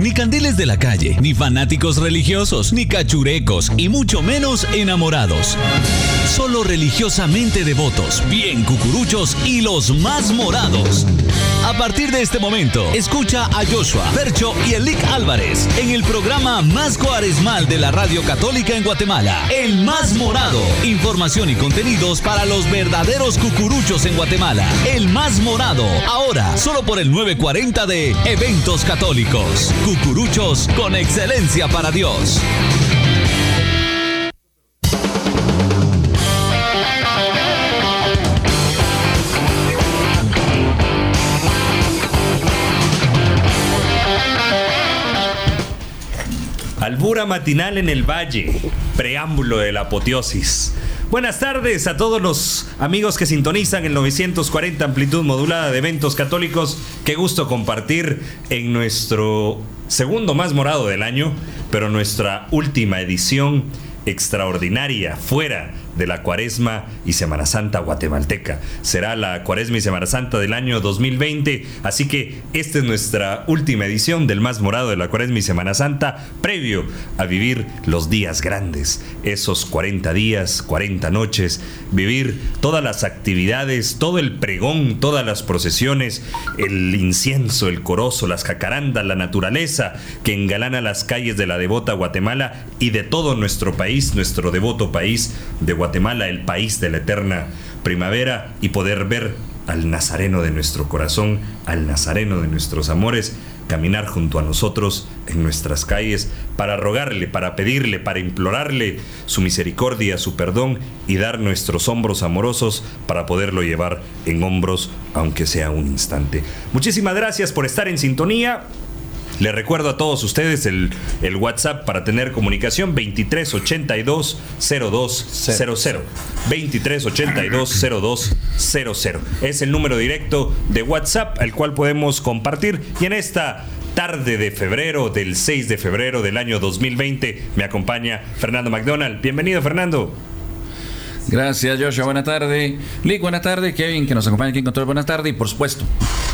Ni candiles de la calle, ni fanáticos religiosos, ni cachurecos, y mucho menos enamorados. Solo religiosamente devotos, bien cucuruchos y los más morados. A partir de este momento, escucha a Joshua, Percho y Elic Álvarez en el programa más cuaresmal de la Radio Católica en Guatemala, El Más Morado. Información y contenidos para los verdaderos cucuruchos en Guatemala. El Más Morado, ahora solo por el 940 de Eventos Católicos. Cucuruchos con excelencia para Dios. Albura matinal en el valle, preámbulo de la apoteosis. Buenas tardes a todos los amigos que sintonizan el 940 amplitud modulada de eventos católicos. Qué gusto compartir en nuestro segundo más morado del año, pero nuestra última edición extraordinaria fuera de la Cuaresma y Semana Santa guatemalteca. Será la Cuaresma y Semana Santa del año 2020, así que esta es nuestra última edición del más morado de la Cuaresma y Semana Santa, previo a vivir los días grandes, esos 40 días, 40 noches, vivir todas las actividades, todo el pregón, todas las procesiones, el incienso, el corozo, las jacarandas, la naturaleza que engalana las calles de la devota Guatemala y de todo nuestro país, nuestro devoto país de Guatemala Guatemala, el país de la eterna primavera, y poder ver al Nazareno de nuestro corazón, al Nazareno de nuestros amores, caminar junto a nosotros en nuestras calles para rogarle, para pedirle, para implorarle su misericordia, su perdón y dar nuestros hombros amorosos para poderlo llevar en hombros, aunque sea un instante. Muchísimas gracias por estar en sintonía. Les recuerdo a todos ustedes el, el WhatsApp para tener comunicación 2382 0200. 2382 0200. Es el número directo de WhatsApp al cual podemos compartir. Y en esta tarde de febrero, del 6 de febrero del año 2020, me acompaña Fernando McDonald. Bienvenido, Fernando. Gracias, Joshua. Buenas tardes. Lick, buenas tardes. Kevin, que nos acompaña aquí en Control. Buenas tardes. Y por supuesto,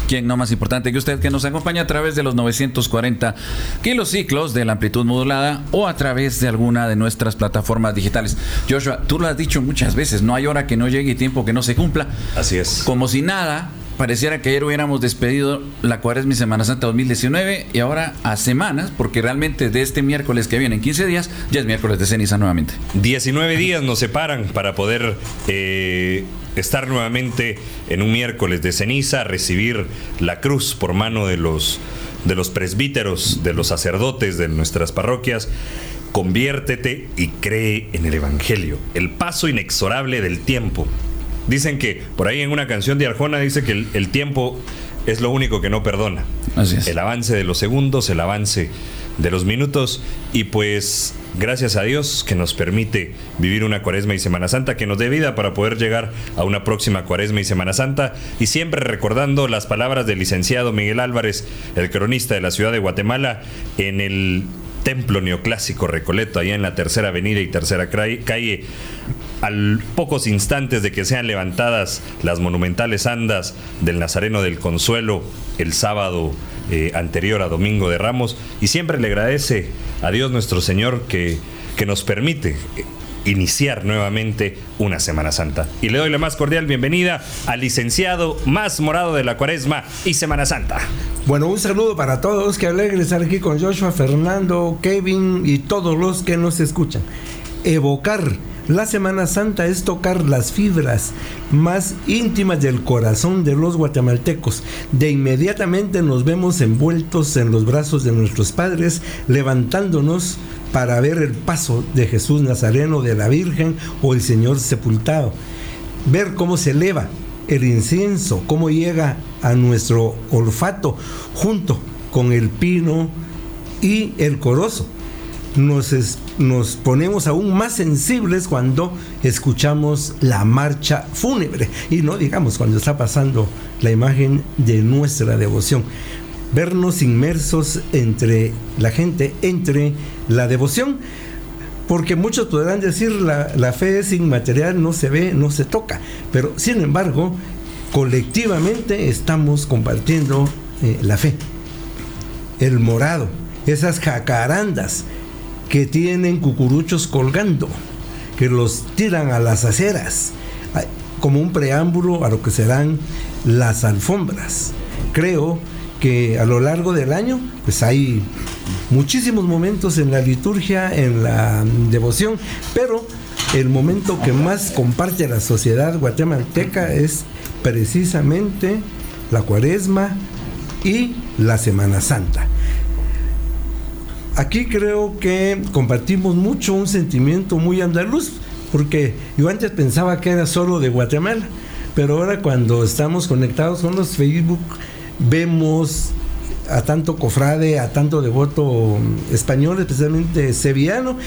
quien no más importante que usted, que nos acompaña a través de los 940 kilociclos de la amplitud modulada o a través de alguna de nuestras plataformas digitales. Joshua, tú lo has dicho muchas veces, no hay hora que no llegue y tiempo que no se cumpla. Así es. Como si nada, pareciera que ayer hubiéramos despedido la Cuaresma y Semana Santa 2019 y ahora a semanas, porque realmente de este miércoles que viene en 15 días, ya es miércoles de ceniza nuevamente. 19 días nos separan para poder eh, estar nuevamente en un miércoles de ceniza, recibir la cruz por mano de los, de los presbíteros, de los sacerdotes de nuestras parroquias. Conviértete y cree en el Evangelio, el paso inexorable del tiempo. Dicen que por ahí en una canción de Arjona dice que el, el tiempo es lo único que no perdona. Así es. El avance de los segundos, el avance de los minutos y pues gracias a Dios que nos permite vivir una cuaresma y Semana Santa, que nos dé vida para poder llegar a una próxima cuaresma y Semana Santa y siempre recordando las palabras del licenciado Miguel Álvarez, el cronista de la ciudad de Guatemala, en el templo neoclásico Recoleto, allá en la tercera avenida y tercera calle, al pocos instantes de que sean levantadas las monumentales andas del Nazareno del Consuelo el sábado eh, anterior a Domingo de Ramos, y siempre le agradece a Dios nuestro Señor que, que nos permite eh, iniciar nuevamente una Semana Santa. Y le doy la más cordial bienvenida al licenciado más morado de la Cuaresma y Semana Santa. Bueno, un saludo para todos, que alegre estar aquí con Joshua, Fernando, Kevin y todos los que nos escuchan. Evocar la Semana Santa es tocar las fibras más íntimas del corazón de los guatemaltecos. De inmediatamente nos vemos envueltos en los brazos de nuestros padres, levantándonos para ver el paso de Jesús Nazareno, de la Virgen o el Señor sepultado. Ver cómo se eleva el incienso, cómo llega a nuestro olfato junto con el pino y el corozo nos, nos ponemos aún más sensibles cuando escuchamos la marcha fúnebre y no digamos cuando está pasando la imagen de nuestra devoción. Vernos inmersos entre la gente, entre la devoción, porque muchos podrán decir la, la fe es inmaterial, no se ve, no se toca, pero sin embargo, colectivamente estamos compartiendo eh, la fe. El morado, esas jacarandas que tienen cucuruchos colgando, que los tiran a las aceras, como un preámbulo a lo que serán las alfombras. Creo que a lo largo del año, pues hay muchísimos momentos en la liturgia, en la devoción, pero el momento que más comparte la sociedad guatemalteca es precisamente la cuaresma y la Semana Santa. Aquí creo que compartimos mucho un sentimiento muy andaluz, porque yo antes pensaba que era solo de Guatemala, pero ahora cuando estamos conectados con los Facebook, vemos a tanto cofrade, a tanto devoto español, especialmente sevillano,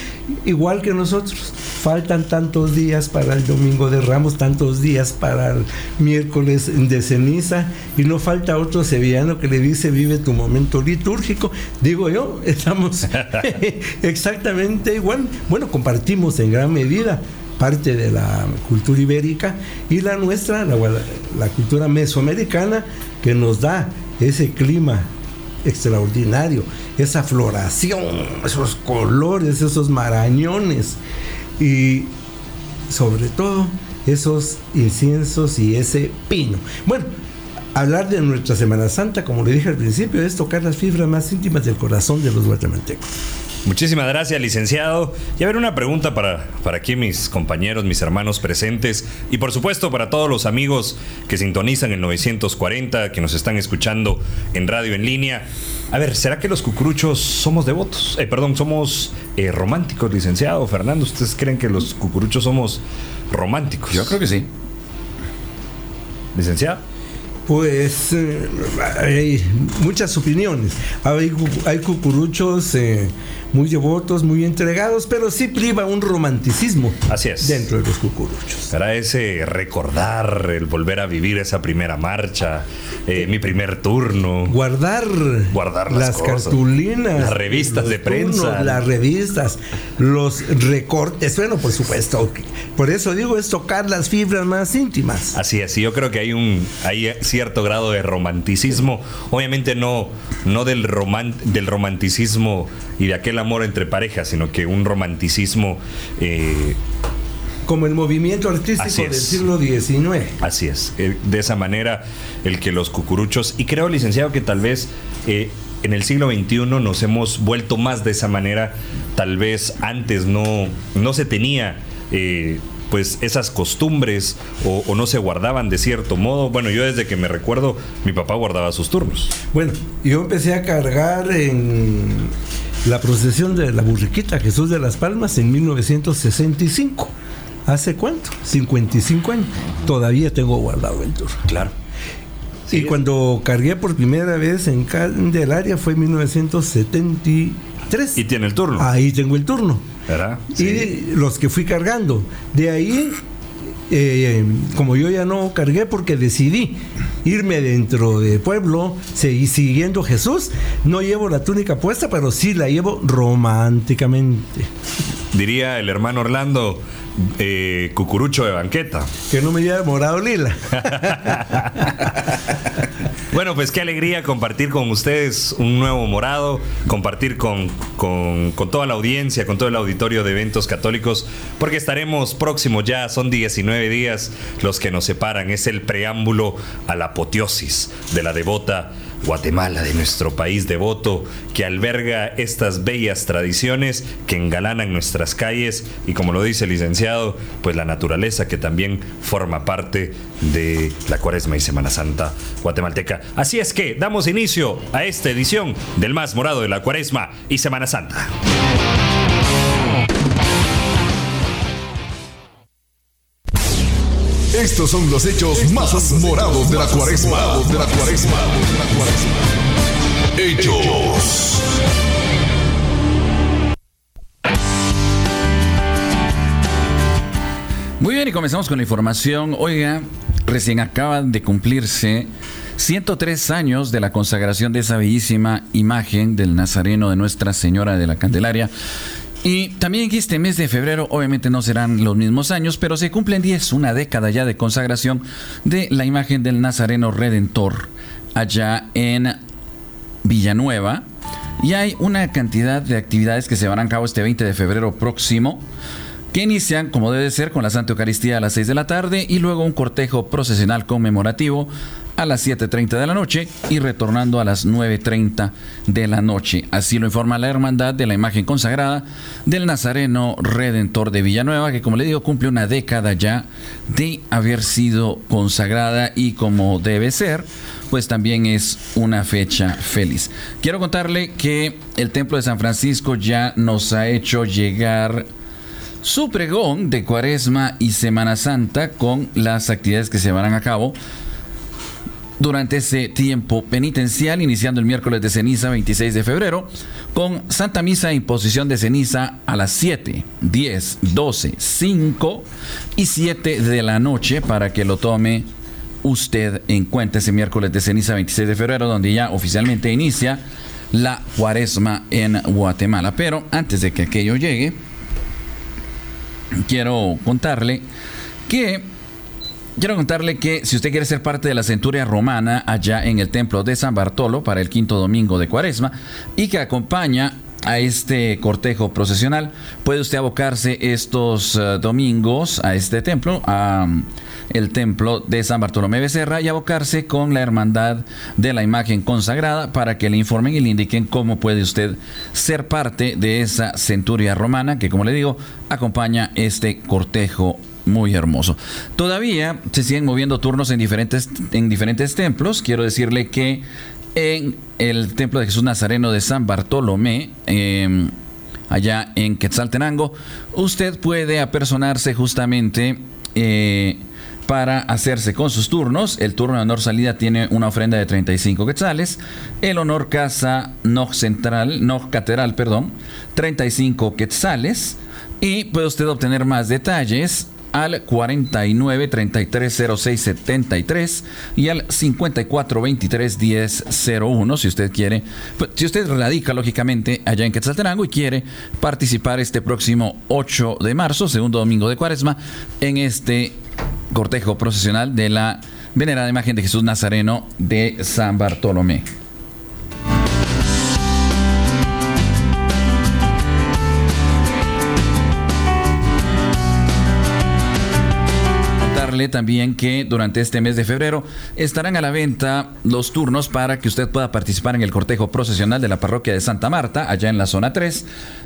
igual que nosotros. Faltan tantos días para el domingo de Ramos, tantos días para el miércoles de ceniza, y no falta otro sevillano que le dice vive tu momento litúrgico. Digo yo, estamos exactamente igual. Bueno, compartimos en gran medida parte de la cultura ibérica y la nuestra, la, la cultura mesoamericana, que nos da ese clima extraordinario, esa floración, esos colores, esos marañones y sobre todo esos inciensos y ese pino. Bueno, hablar de nuestra Semana Santa, como le dije al principio, es tocar las fibras más íntimas del corazón de los guatemaltecos. Muchísimas gracias, licenciado. Y a ver, una pregunta para, para aquí mis compañeros, mis hermanos presentes y por supuesto para todos los amigos que sintonizan el 940, que nos están escuchando en radio en línea. A ver, ¿será que los cucuruchos somos devotos? Eh, perdón, somos eh, románticos, licenciado Fernando. ¿Ustedes creen que los cucuruchos somos románticos? Yo creo que sí. Licenciado. Pues eh, hay muchas opiniones. Hay, hay cucuruchos eh, muy devotos, muy entregados, pero sí priva un romanticismo Así es. dentro de los cucuruchos. Para ese recordar, el volver a vivir esa primera marcha, eh, mi primer turno. Guardar, Guardar las, cartulinas, las revistas de prensa, las revistas, los recortes. Bueno, por supuesto. Por eso digo, es tocar las fibras más íntimas. Así es, y yo creo que hay un hay cierto grado de romanticismo, obviamente no, no del, del romanticismo y de aquel amor entre parejas, sino que un romanticismo... Eh, como el movimiento artístico del siglo XIX. Así es. Eh, de esa manera, el que los cucuruchos, y creo, licenciado, que tal vez eh, en el siglo XXI nos hemos vuelto más de esa manera. Tal vez antes no, no se tenía pues esas costumbres o, no se guardaban de cierto modo. Bueno, yo desde que me recuerdo, mi papá guardaba sus turnos. Bueno, yo empecé a cargar en la procesión de la burriquita Jesús de las Palmas en 1965. ¿Hace cuánto? 55 años. Todavía tengo guardado el turno. Claro. y cuando cargué por primera vez en Candelaria fue en 1973. Y tiene el turno. Ahí tengo el turno. Y los que fui cargando. De ahí, eh, como yo ya no cargué porque decidí irme dentro de pueblo, seguir siguiendo Jesús, no llevo la túnica puesta, pero sí la llevo románticamente. Diría el hermano Orlando, eh, cucurucho de banqueta. Que no me haya morado lila. bueno, pues qué alegría compartir con ustedes un nuevo morado, compartir con, con, toda la audiencia, con todo el auditorio de eventos católicos, porque estaremos próximos ya, son 19 días los que nos separan, es el preámbulo a la apoteosis de la devota Guatemala, de nuestro país devoto, que alberga estas bellas tradiciones que engalanan nuestras calles y como lo dice el licenciado, pues la naturaleza que también forma parte de la Cuaresma y Semana Santa guatemalteca. Así es que damos inicio a esta edición del más morado de la Cuaresma y Semana Santa. Estos son los hechos más morados de la cuaresma. De la cuaresma. Hechos. Muy bien, y comenzamos con la información. Oiga, recién acaban de cumplirse 103 años de la consagración de esa bellísima imagen del Nazareno de Nuestra Señora de la Candelaria y también este mes de febrero, obviamente no serán los mismos años, pero se cumplen 10, una década ya de consagración de la imagen del Nazareno Redentor allá en Villanueva, Y hay una cantidad de actividades que se van a cabo este 20 de febrero próximo que inician, como debe ser, con la Santa Eucaristía a las 6 de la tarde y luego un cortejo procesional conmemorativo a las 7.30 de la noche y retornando a las 9.30 de la noche. Así lo informa la Hermandad de la Imagen Consagrada del Nazareno Redentor de Villanueva, que como le digo cumple una década ya de haber sido consagrada y como debe ser, pues también es una fecha feliz. Quiero contarle que el Templo de San Francisco ya nos ha hecho llegar su pregón de Cuaresma y Semana Santa con las actividades que se llevarán a cabo durante ese tiempo penitencial, iniciando el miércoles de ceniza 26 de febrero, con Santa Misa e imposición de ceniza a las 7, 10, 12, 5 y 7 de la noche para que lo tome usted en cuenta ese miércoles de ceniza 26 de febrero, donde ya oficialmente inicia la cuaresma en Guatemala. Pero antes de que aquello llegue, quiero contarle que Quiero contarle que si usted quiere ser parte de la centuria romana allá en el templo de San Bartolo para el quinto domingo de Cuaresma y que acompaña a este cortejo procesional, puede usted abocarse estos eh, domingos a este templo, a el templo de San Bartolomé Becerra y abocarse con la hermandad de la imagen consagrada para que le informen y le indiquen cómo puede usted ser parte de esa centuria romana que como le digo acompaña este cortejo muy hermoso. Todavía se siguen moviendo turnos en diferentes, en diferentes templos. Quiero decirle que en el templo de Jesús Nazareno de San Bartolomé, em, allá en Quetzaltenango, usted puede apersonarse justamente eh, para hacerse con sus turnos. El turno de honor salida tiene una ofrenda de 35 quetzales. El honor casa no central, no catedral, perdón, 35 quetzales. Y puede usted obtener más detalles al 49 33 06 73 y al 54 23 10 01 si usted quiere pues, si usted radica lógicamente allá en Quetzaltenango y quiere participar este próximo 8 de marzo segundo domingo de cuaresma en este cortejo procesional de la venerada imagen de Jesús Nazareno de San Bartolomé también que durante este mes de febrero estarán a la venta los turnos para que usted pueda participar en el cortejo procesional de la parroquia de Santa Marta, allá en la zona 3.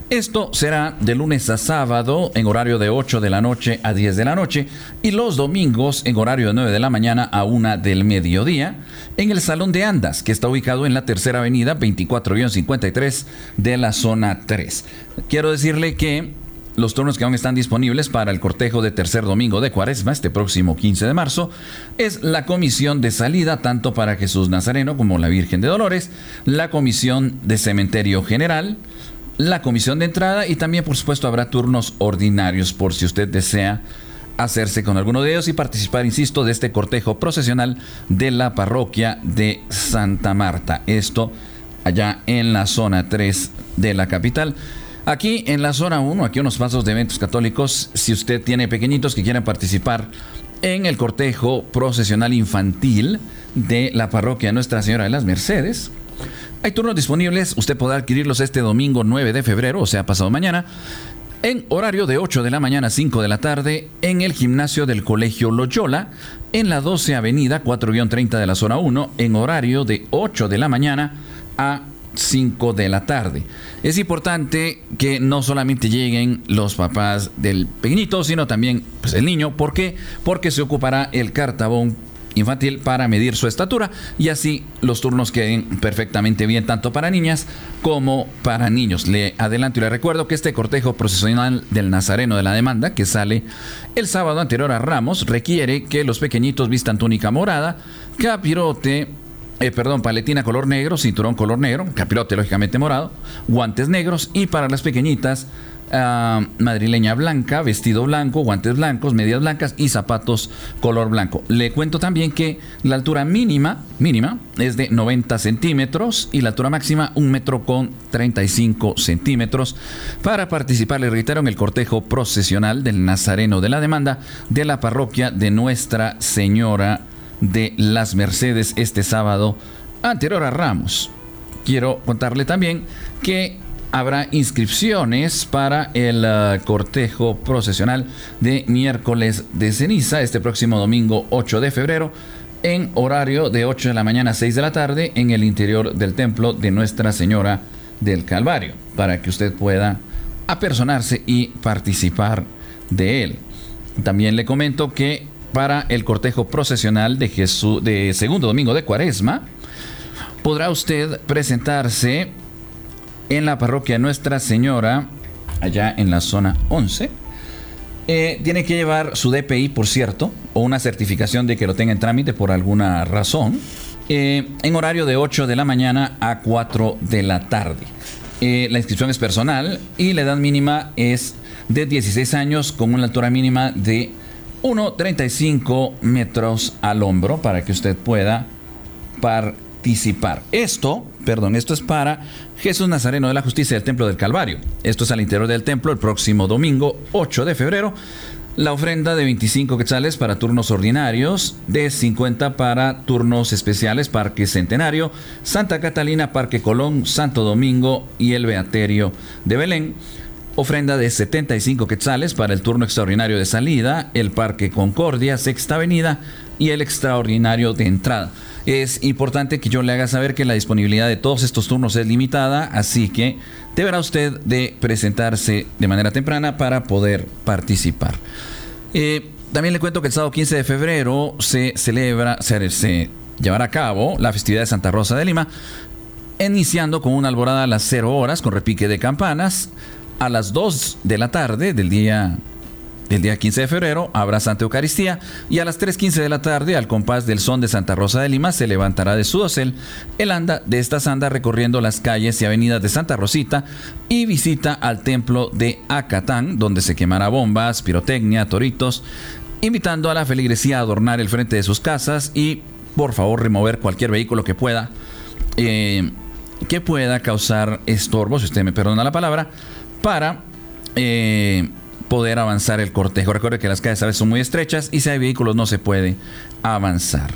Esto será de lunes a sábado en horario de 8 de la noche a 10 de la noche y los domingos en horario de 9 de la mañana a 1 del mediodía en el Salón de Andas, que está ubicado en la tercera avenida 24-53 de la zona 3. Quiero decirle que los turnos que aún están disponibles para el cortejo de tercer domingo de Cuaresma, este próximo 15 de marzo, es la comisión de salida tanto para Jesús Nazareno como la Virgen de Dolores, la comisión de cementerio general, la comisión de entrada y también por supuesto habrá turnos ordinarios por si usted desea hacerse con alguno de ellos y participar, insisto, de este cortejo procesional de la parroquia de Santa Marta. Esto allá en la zona 3 de la capital. Aquí en la zona 1, aquí unos pasos de eventos católicos, si usted tiene pequeñitos que quieran participar en el cortejo procesional infantil de la parroquia Nuestra Señora de las Mercedes, hay turnos disponibles, usted podrá adquirirlos este domingo 9 de febrero, o sea, pasado mañana, en horario de 8 de la mañana a 5 de la tarde, en el gimnasio del Colegio Loyola, en la 12 Avenida 4-30 de la zona 1, en horario de 8 de la mañana a 5 de la tarde. Es importante que no solamente lleguen los papás del pequeñito, sino también pues, el niño. ¿Por qué? Porque se ocupará el cartabón infantil para medir su estatura y así los turnos queden perfectamente bien tanto para niñas como para niños. Le adelanto y le recuerdo que este cortejo procesional del Nazareno de la demanda que sale el sábado anterior a Ramos requiere que los pequeñitos vistan túnica morada, capirote, eh, perdón, paletina color negro, cinturón color negro, capirote lógicamente morado, guantes negros y para las pequeñitas ah, madrileña blanca, vestido blanco, guantes blancos, medias blancas y zapatos color blanco. Le cuento también que la altura mínima, mínima es de 90 centímetros y la altura máxima un metro con 35 centímetros. Para participar, le reitero, en el cortejo procesional del Nazareno de la Demanda de la parroquia de Nuestra Señora de las Mercedes este sábado anterior a Ramos. quiero contarle también que habrá inscripciones para el uh, cortejo procesional de miércoles de ceniza este próximo domingo 8 de febrero en horario de 8 de la mañana a 6 de la tarde en el interior del templo de Nuestra Señora del Calvario, para que usted pueda apersonarse y participar de él. También le comento que para el cortejo procesional de Jesús de segundo domingo de Cuaresma, podrá usted presentarse en la parroquia Nuestra Señora, allá en la zona 11. Eh, tiene que llevar su DPI, por cierto, o una certificación de que lo tenga en trámite por alguna razón, eh, en horario de 8 de la mañana a 4 de la tarde. Eh, la inscripción es personal y la edad mínima es de 16 años con una altura mínima de 1,35 metros al hombro para que usted pueda participar. Esto, perdón, esto es para Jesús Nazareno de la Justicia del Templo del Calvario. Esto es al interior del templo el próximo domingo 8 de febrero. La ofrenda de 25 quetzales para turnos ordinarios, de 50 para turnos especiales Parque Centenario, Santa Catalina, Parque Colón, Santo Domingo y el Beaterio de Belén. Ofrenda de 75 quetzales para el turno extraordinario de salida, el Parque Concordia, Sexta Avenida y el extraordinario de entrada. Es importante que yo le haga saber que la disponibilidad de todos estos turnos es limitada, así que deberá usted de presentarse de manera temprana para poder participar. Eh, también le cuento que el sábado 15 de febrero se celebra, se, se llevará a cabo la festividad de Santa Rosa de Lima, iniciando con una alborada a las 0 horas con repique de campanas a las 2 de la tarde del día día 15 de febrero habrá Santa Eucaristía y a las 3.15 de la tarde, al compás del son de Santa Rosa de Lima, se levantará de su dosel el anda de esta sanda recorriendo las calles y avenidas de Santa Rosita y visita al templo de Acatán, donde se quemará bombas, pirotecnia, toritos, invitando a la feligresía a adornar el frente de sus casas y, por favor, remover cualquier vehículo que pueda, eh, que pueda causar estorbo, si usted me perdona la palabra, para... Eh, poder avanzar el cortejo. Recuerde que las calles a veces son muy estrechas y si hay vehículos no se puede avanzar.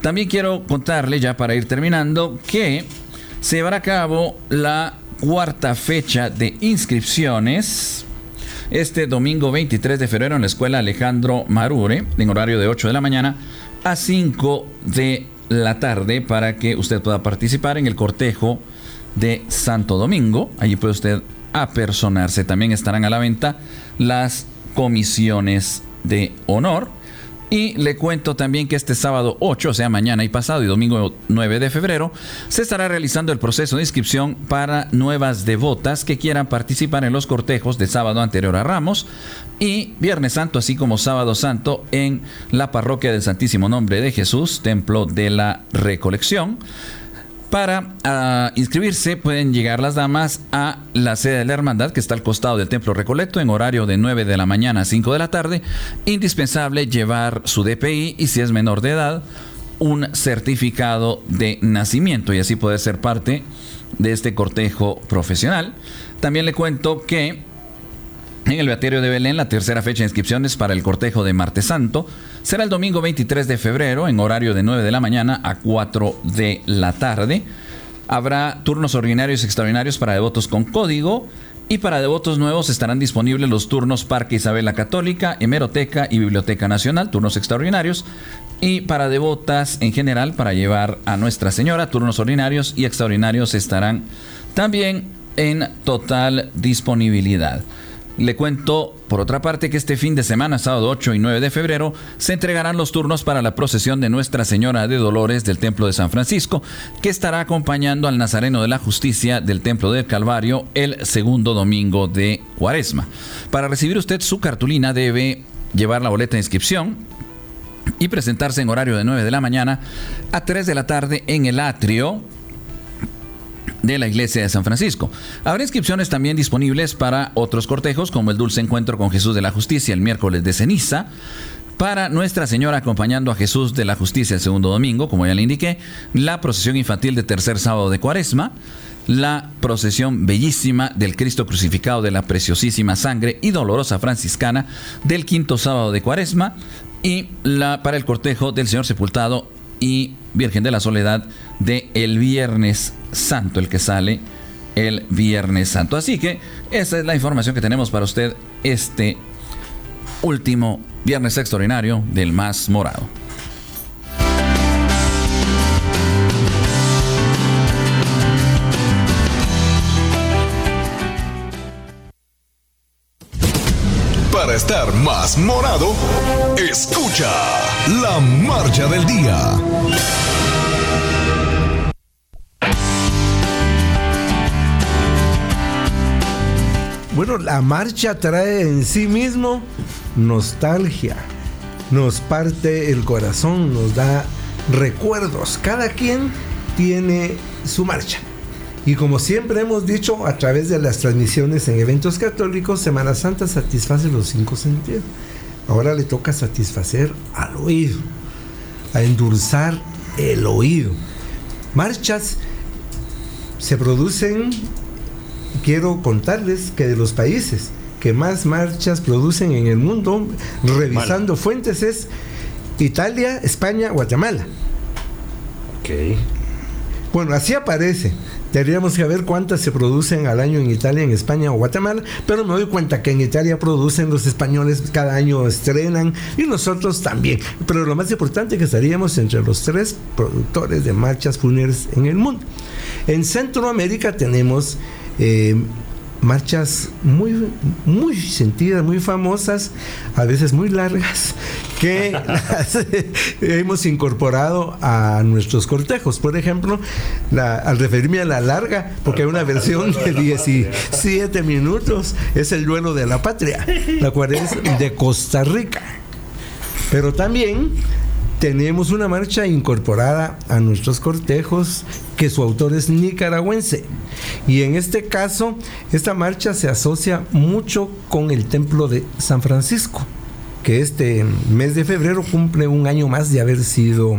También quiero contarle, ya para ir terminando, que se llevará a cabo la cuarta fecha de inscripciones este domingo 23 de febrero en la escuela Alejandro Marure, en horario de 8 de la mañana a 5 de la tarde, para que usted pueda participar en el cortejo de Santo Domingo. Allí puede usted apersonarse. También estarán a la venta las comisiones de honor. Y le cuento también que este sábado 8, o sea, mañana y pasado, y domingo 9 de febrero, se estará realizando el proceso de inscripción para nuevas devotas que quieran participar en los cortejos de sábado anterior a Ramos y Viernes Santo, así como sábado santo en la parroquia del Santísimo Nombre de Jesús, Templo de la Recolección. Para ah, inscribirse pueden llegar las damas a la sede de la hermandad que está al costado del Templo Recolecto en horario de 9 de la mañana a 5 de la tarde. Indispensable llevar su DPI y si es menor de edad, un certificado de nacimiento y así poder ser parte de este cortejo profesional. También le cuento que en el Beaterio de Belén, la tercera fecha de inscripciones para el cortejo de Martes Santo será el domingo 23 de febrero en horario de 9 de la mañana a 4 de la tarde. Habrá turnos ordinarios y extraordinarios para devotos con código y para devotos nuevos estarán disponibles los turnos Parque Isabel la Católica, Hemeroteca y Biblioteca Nacional, turnos extraordinarios. Y para devotas en general, para llevar a Nuestra Señora, turnos ordinarios y extraordinarios estarán también en total disponibilidad. Le cuento, por otra parte, que este fin de semana, sábado 8 y 9 de febrero, se entregarán los turnos para la procesión de Nuestra Señora de Dolores del Templo de San Francisco, que estará acompañando al Nazareno de la Justicia del Templo del Calvario el segundo domingo de Cuaresma. Para recibir usted su cartulina debe llevar la boleta de inscripción, y presentarse en horario de 9 de la mañana a 3 de la tarde en el atrio de la iglesia de San Francisco. Habrá inscripciones también disponibles para otros cortejos, como el Dulce Encuentro con Jesús de la Justicia el miércoles de ceniza. Para Nuestra Señora acompañando a Jesús de la Justicia el segundo domingo, como ya le indiqué, la procesión infantil de tercer sábado de Cuaresma, la procesión bellísima del Cristo crucificado de la preciosísima sangre y dolorosa franciscana del quinto sábado de Cuaresma y la para el cortejo del Señor sepultado y Virgen de la Soledad de el Viernes Santo, el que sale el Viernes Santo. Así que esa es la información que tenemos para usted este último Viernes Extraordinario del Más Morado. Para estar más morado, escucha la marcha del día. Bueno, la marcha trae en sí mismo nostalgia, nos parte el corazón, nos da recuerdos. Cada quien tiene su marcha. Y como siempre hemos dicho a través de las transmisiones en eventos católicos, Semana Santa satisface los cinco sentidos. Ahora le toca satisfacer al oído, a endulzar el oído. Marchas se producen quiero contarles que de los países que más marchas producen en el mundo, revisando fuentes, es Italia, España, Guatemala. Ok. Bueno, así aparece. Tendríamos que ver cuántas se producen al año en Italia, en España o Guatemala, pero me doy cuenta que en Italia producen, los españoles cada año estrenan y nosotros también. Pero lo más importante es que estaríamos entre los tres productores de marchas fúnebres en el mundo. En Centroamérica tenemos eh, marchas muy, muy sentidas, muy famosas, a veces muy largas, que hemos incorporado a nuestros cortejos. Por ejemplo, al referirme a la larga, porque hay una versión de 17 minutos, es el duelo de la patria, la cual es de Costa Rica. Pero también tenemos una marcha incorporada a nuestros cortejos que su autor es nicaragüense. Y en este caso, esta marcha se asocia mucho con el templo de San Francisco, que este mes de febrero cumple un año más de haber sido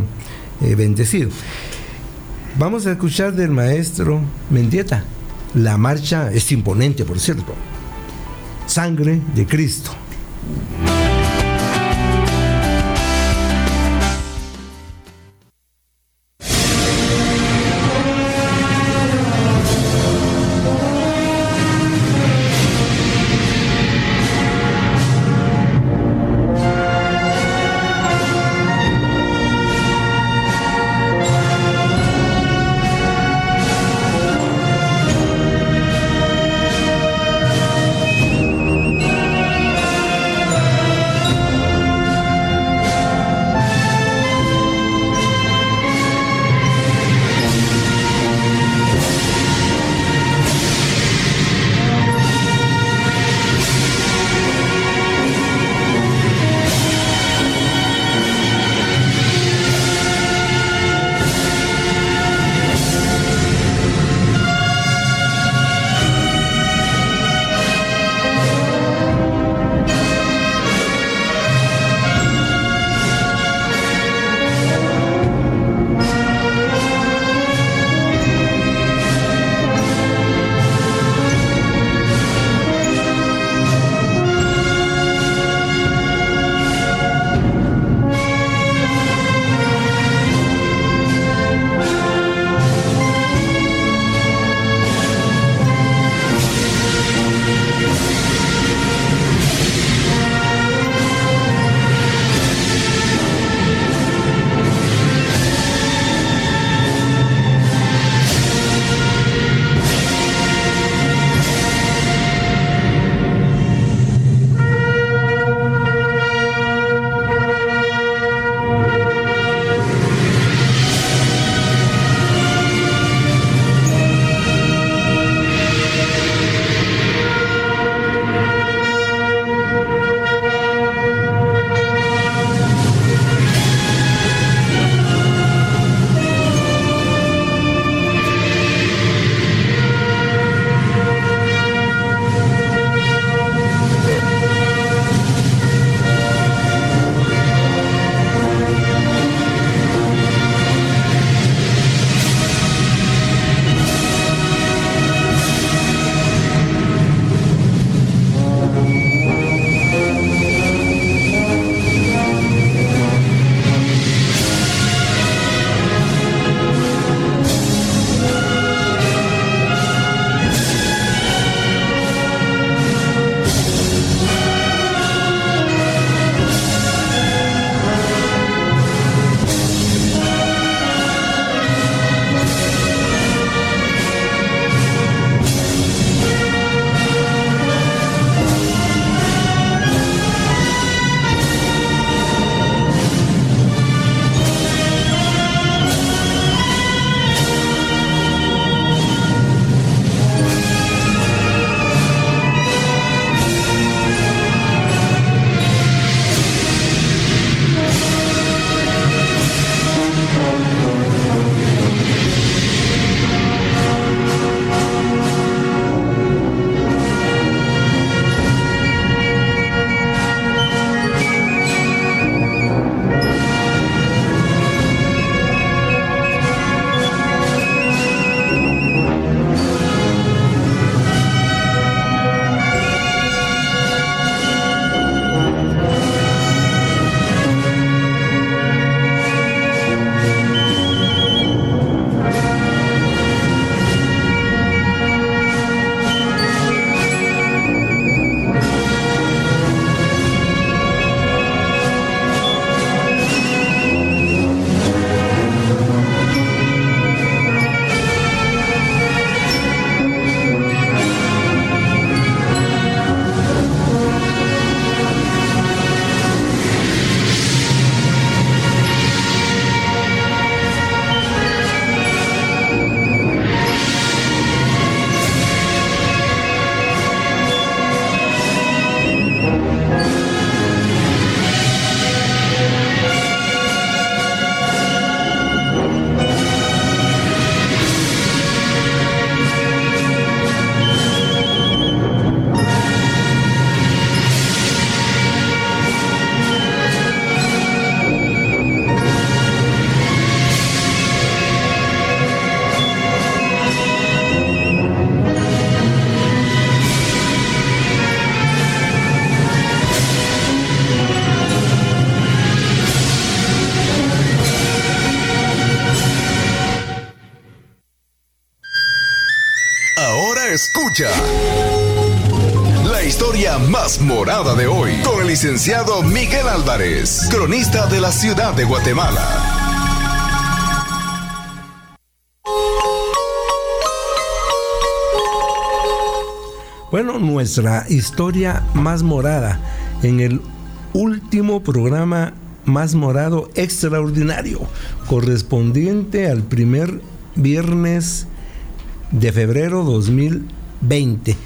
eh, bendecido. Vamos a escuchar del maestro Mendieta. La marcha es imponente, por cierto. Sangre de Cristo. Morada de hoy con el licenciado Miguel Álvarez, cronista de la ciudad de Guatemala. Bueno, nuestra historia más morada en el último programa más morado extraordinario, correspondiente al primer viernes de febrero 2020.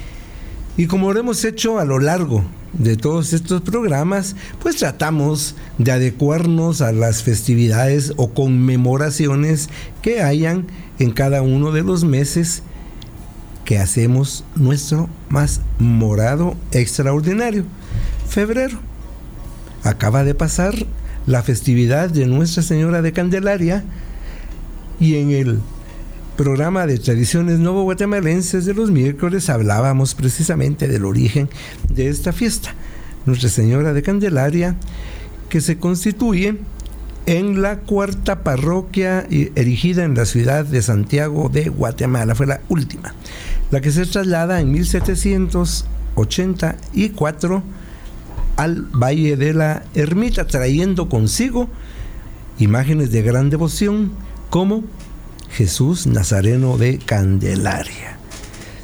Y como lo hemos hecho a lo largo de todos estos programas, pues tratamos de adecuarnos a las festividades o conmemoraciones que hayan en cada uno de los meses que hacemos nuestro más morado extraordinario, febrero. Acaba de pasar la festividad de Nuestra Señora de Candelaria y en el programa de tradiciones novo guatemalenses de los miércoles hablábamos precisamente del origen de esta fiesta, Nuestra Señora de Candelaria, que se constituye en la cuarta parroquia erigida en la ciudad de Santiago de Guatemala, fue la última, la que se traslada en 1784 al Valle de la Ermita, trayendo consigo imágenes de gran devoción como Jesús Nazareno de Candelaria.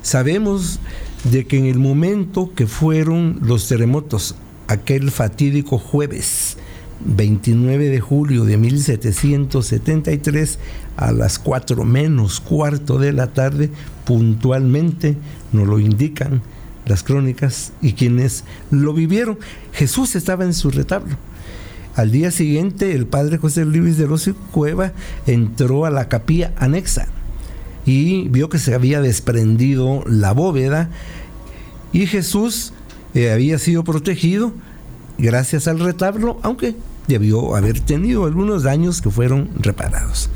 Sabemos de que en el momento que fueron los terremotos, aquel fatídico jueves 29 de julio de 1773 a las 4 menos cuarto de la tarde, puntualmente nos lo indican las crónicas y quienes lo vivieron. Jesús estaba en su retablo. Al día siguiente, el padre José Luis de Rossi Cueva entró a la capilla anexa y vio que se había desprendido la bóveda y Jesús eh, había sido protegido gracias al retablo, aunque debió haber tenido algunos daños que fueron reparados.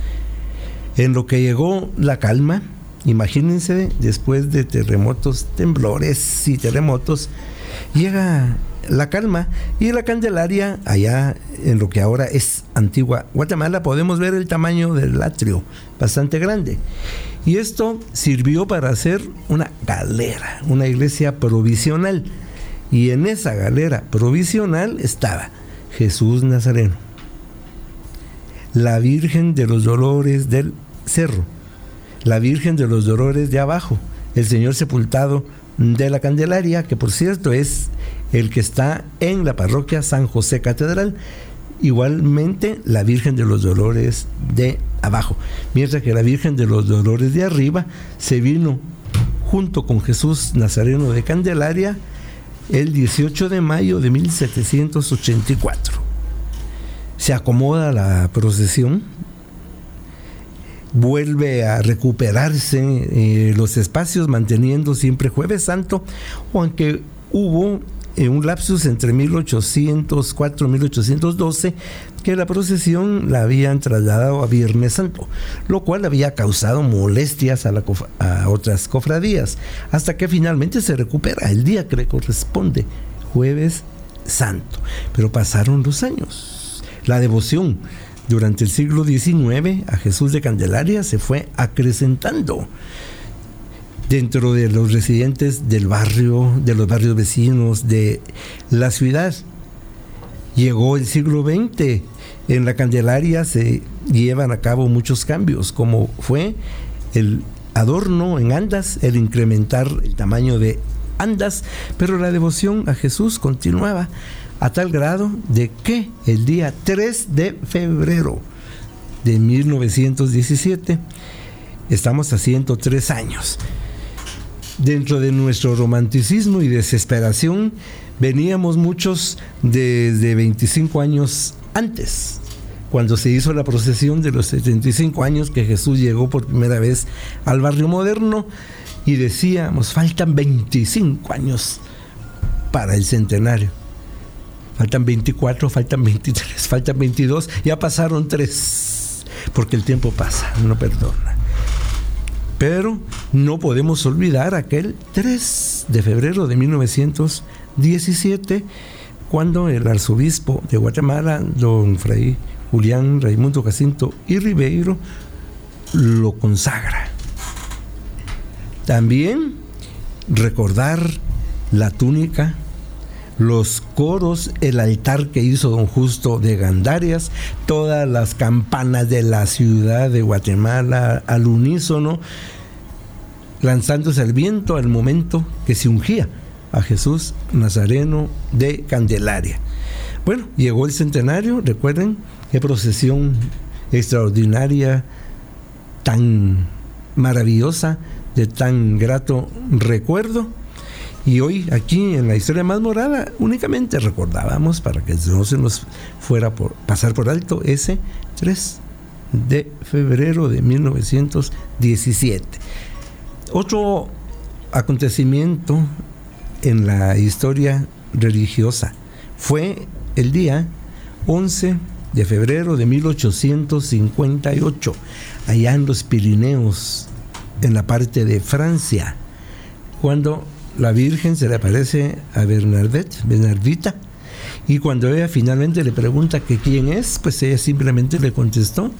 En lo que llegó la calma, Imagínense después de terremotos, temblores y terremotos, llega la calma y la Candelaria, allá en lo que ahora es antigua Guatemala, podemos ver el tamaño del atrio, bastante grande. Y esto sirvió para hacer una galera, una iglesia provisional. Y en esa galera provisional estaba Jesús Nazareno, la Virgen de los Dolores del Cerro, la Virgen de los Dolores de abajo, el Señor sepultado de la Candelaria, que por cierto es el que está en la parroquia San José Catedral, igualmente la Virgen de los Dolores de abajo, mientras que la Virgen de los Dolores de arriba se vino junto con Jesús Nazareno de Candelaria el 18 de mayo de 1784. Se acomoda la procesión vuelve a recuperarse eh, los espacios manteniendo siempre jueves santo, aunque hubo eh, un lapsus entre 1804 y 1812 que la procesión la habían trasladado a Viernes Santo, lo cual había causado molestias a, a otras cofradías, hasta que finalmente se recupera el día que le corresponde, jueves santo. Pero pasaron los años. La devoción durante el siglo XIX a Jesús de Candelaria se fue acrecentando dentro de los residentes del barrio, de los barrios vecinos de la ciudad. Llegó el siglo XX, en la Candelaria se llevan a cabo muchos cambios, como fue el adorno en andas, el incrementar el tamaño de andas, pero la devoción a Jesús continuaba a tal grado de que el día 3 de febrero de 1917, estamos a 103 años, dentro de nuestro romanticismo y desesperación, veníamos muchos desde 25 años antes, cuando se hizo la procesión de los 75 años que Jesús llegó por primera vez al barrio moderno y decíamos, faltan 25 años para el centenario. Faltan 24, faltan 23, faltan 22, ya pasaron 3, porque el tiempo pasa, no perdona. Pero no podemos olvidar aquel 3 de febrero de 1917, cuando el arzobispo de Guatemala, don Fray Julián Raimundo Jacinto y Ribeiro, lo consagra. También recordar la túnica, los coros, el altar que hizo don Justo de Gandarias, todas las campanas de la ciudad de Guatemala al unísono, lanzándose al viento al momento que se ungía a Jesús Nazareno de Candelaria. Bueno, llegó el centenario, recuerden qué procesión extraordinaria, tan maravillosa, de tan grato recuerdo. Y hoy aquí en la historia más morada únicamente recordábamos para que no se nos fuera por pasar por alto ese 3 de febrero de 1917. Otro acontecimiento en la historia religiosa fue el día 11 de febrero de 1858, allá en los Pirineos, en la parte de Francia, cuando la Virgen se le aparece a Bernadette, Bernardita, y cuando ella finalmente le pregunta que quién es, pues ella simplemente le contestó,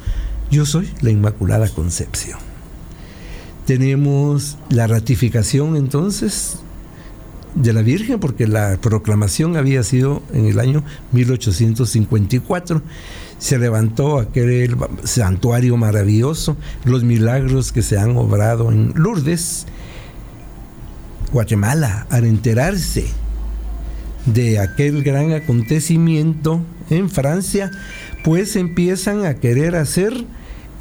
yo soy la Inmaculada Concepción. Tenemos la ratificación entonces de la Virgen, porque la proclamación había sido en el año 1854. Se levantó aquel santuario maravilloso, los milagros que se han obrado en Lourdes, Guatemala, al enterarse de aquel gran acontecimiento en Francia, pues empiezan a querer hacer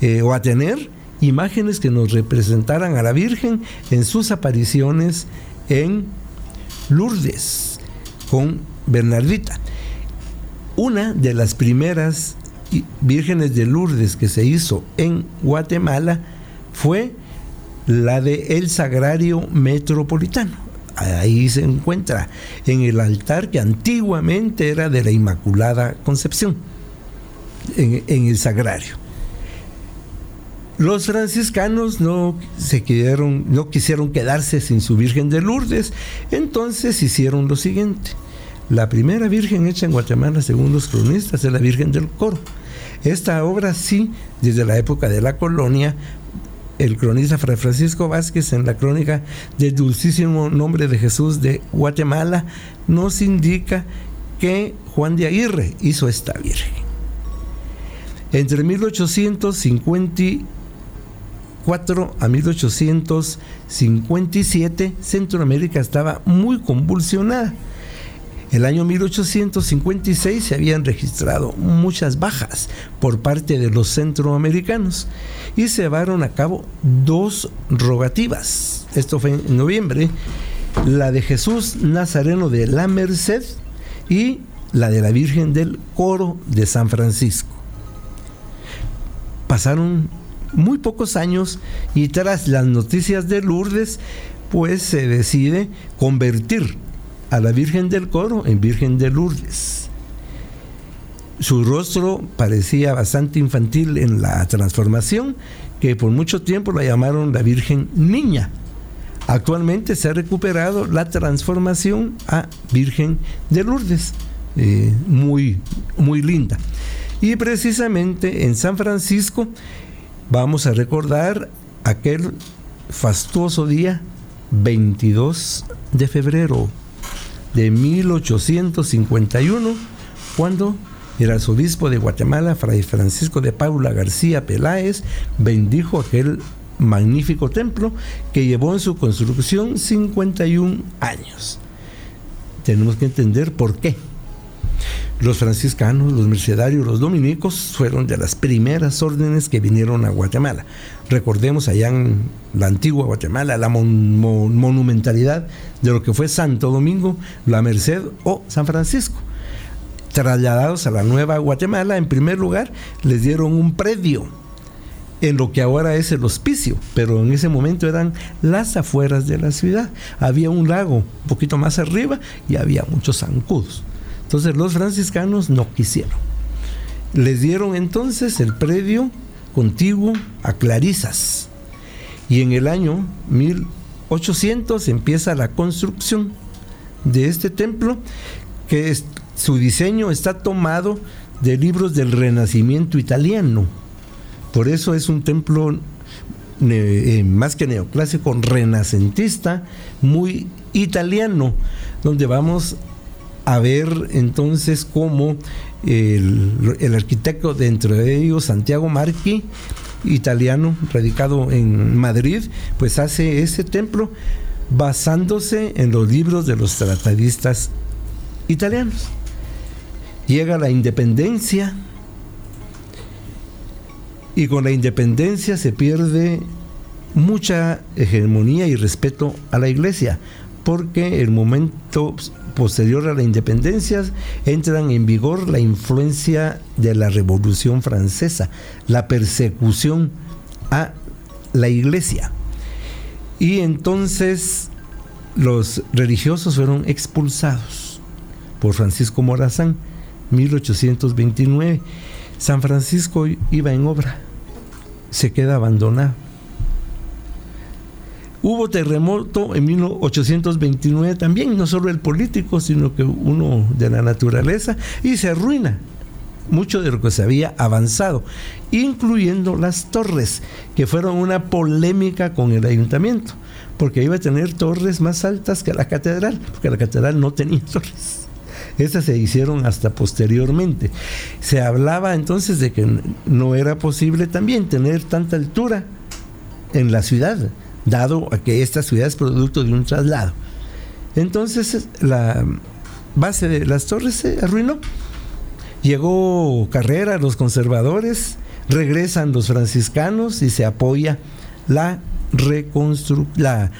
eh, o a tener imágenes que nos representaran a la Virgen en sus apariciones en Lourdes con Bernardita. Una de las primeras vírgenes de Lourdes que se hizo en Guatemala fue la de el Sagrario Metropolitano. Ahí se encuentra en el altar que antiguamente era de la Inmaculada Concepción, en, en el Sagrario. Los franciscanos no se quedaron, no quisieron quedarse sin su Virgen de Lourdes, entonces hicieron lo siguiente. La primera Virgen hecha en Guatemala, según los cronistas, es la Virgen del Coro. Esta obra sí, desde la época de la colonia, el cronista Francisco Vázquez en la crónica del dulcísimo nombre de Jesús de Guatemala nos indica que Juan de Aguirre hizo esta Virgen. Entre 1850 4 a 1857, Centroamérica estaba muy convulsionada. El año 1856 se habían registrado muchas bajas por parte de los centroamericanos y se llevaron a cabo dos rogativas. Esto fue en noviembre, la de Jesús Nazareno de la Merced y la de la Virgen del Coro de San Francisco. Pasaron muy pocos años y tras las noticias de Lourdes, pues se decide convertir a la Virgen del Coro en Virgen de Lourdes. Su rostro parecía bastante infantil en la transformación, que por mucho tiempo la llamaron la Virgen Niña. Actualmente se ha recuperado la transformación a Virgen de Lourdes, eh, muy, muy linda. Y precisamente en San Francisco vamos a recordar aquel fastuoso día 22 de febrero de 1851, cuando el arzobispo de Guatemala, Fray Francisco de Paula García Peláez, bendijo aquel magnífico templo que llevó en su construcción 51 años. Tenemos que entender por qué. Los franciscanos, los mercedarios, los dominicos fueron de las primeras órdenes que vinieron a Guatemala. Recordemos allá en la antigua Guatemala la monumentalidad de lo que fue Santo Domingo, la Merced o San Francisco. Trasladados a la nueva Guatemala, en primer lugar, les dieron un predio en lo que ahora es el hospicio, pero en ese momento eran las afueras de la ciudad. Había un lago un poquito más arriba y había muchos zancudos. Entonces los franciscanos no quisieron. Les dieron entonces el predio contiguo a Clarisas. Y en el año 1800 empieza la construcción de este templo, que su diseño está tomado de libros del Renacimiento italiano. Por eso es un templo eh, más que neoclásico, renacentista, muy italiano, donde vamos a ver entonces cómo el, arquitecto, dentro de ellos, Santiago Marchi, italiano, radicado en Madrid, pues hace ese templo basándose en los libros de los tratadistas italianos. Llega la independencia y con la independencia se pierde mucha hegemonía y respeto a la iglesia, porque el momento posterior a la independencia entran en vigor la influencia de la Revolución Francesa, la persecución a la iglesia. Y entonces los religiosos fueron expulsados por Francisco Morazán, 1829. San Francisco iba en obra, se queda abandonado Hubo terremoto en 1829 también, no solo el político, sino que uno de la naturaleza, y se arruina mucho de lo que se había avanzado, incluyendo las torres, que fueron una polémica con el ayuntamiento, porque iba a tener torres más altas que la catedral, porque la catedral no tenía torres. Esas se hicieron hasta posteriormente. Se hablaba entonces de que no era posible también tener tanta altura en la ciudad dado a que esta ciudad es producto de un traslado. Entonces la base de las torres se arruinó. Llegó Carrera, los conservadores, regresan los franciscanos y se apoya la, la,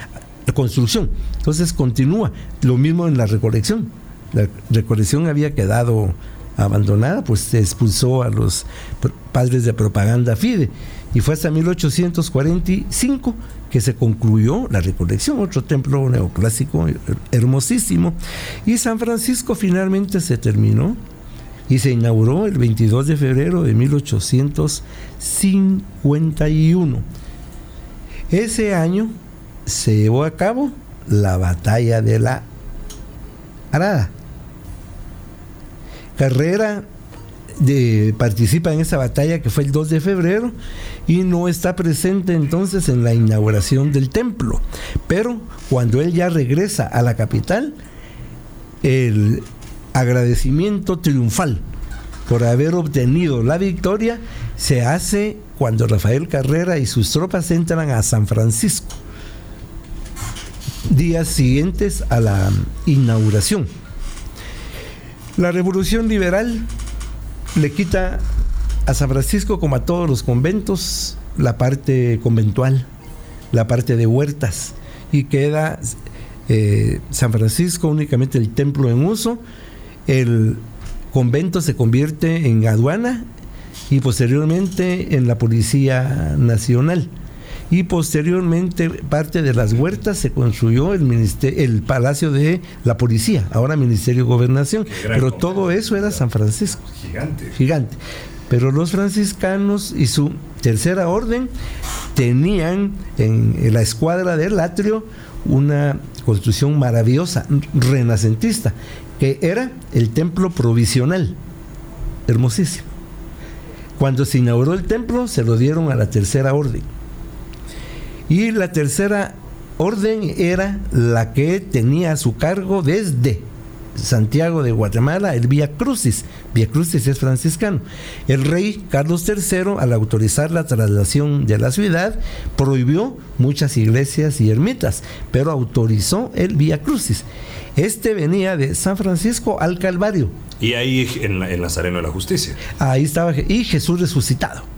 la construcción. Entonces continúa. Lo mismo en la recolección. La recolección había quedado abandonada, pues se expulsó a los padres de propaganda FIDE. Y fue hasta 1845 que se concluyó la recolección, otro templo neoclásico hermosísimo. Y San Francisco finalmente se terminó y se inauguró el 22 de febrero de 1851. Ese año se llevó a cabo la batalla de la Arada. Carrera participa en esa batalla que fue el 2 de febrero y no está presente entonces en la inauguración del templo. Pero cuando él ya regresa a la capital, el agradecimiento triunfal por haber obtenido la victoria se hace cuando Rafael Carrera y sus tropas entran a San Francisco, días siguientes a la inauguración. La revolución liberal le quita a San Francisco, como a todos los conventos, la parte conventual, la parte de huertas, y queda eh, San Francisco únicamente el templo en uso, el convento se convierte en aduana y posteriormente en la Policía Nacional. Y posteriormente parte de las huertas se construyó el, el Palacio de la Policía, ahora Ministerio de Gobernación. Pero todo eso era San Francisco. Gigante. Gigante. Pero los franciscanos y su tercera orden tenían en, la escuadra del atrio una construcción maravillosa, renacentista, que era el templo provisional, hermosísimo. Cuando se inauguró el templo, se lo dieron a la tercera orden. Y la tercera orden era la que tenía a su cargo desde Santiago de Guatemala, el Vía Crucis. Vía Crucis es franciscano. El rey Carlos III, al autorizar la traslación de la ciudad, prohibió muchas iglesias y ermitas, pero autorizó el Vía Crucis. Este venía de San Francisco al Calvario. Y ahí en, el Nazareno de la Justicia. Ahí estaba, y Jesús resucitado.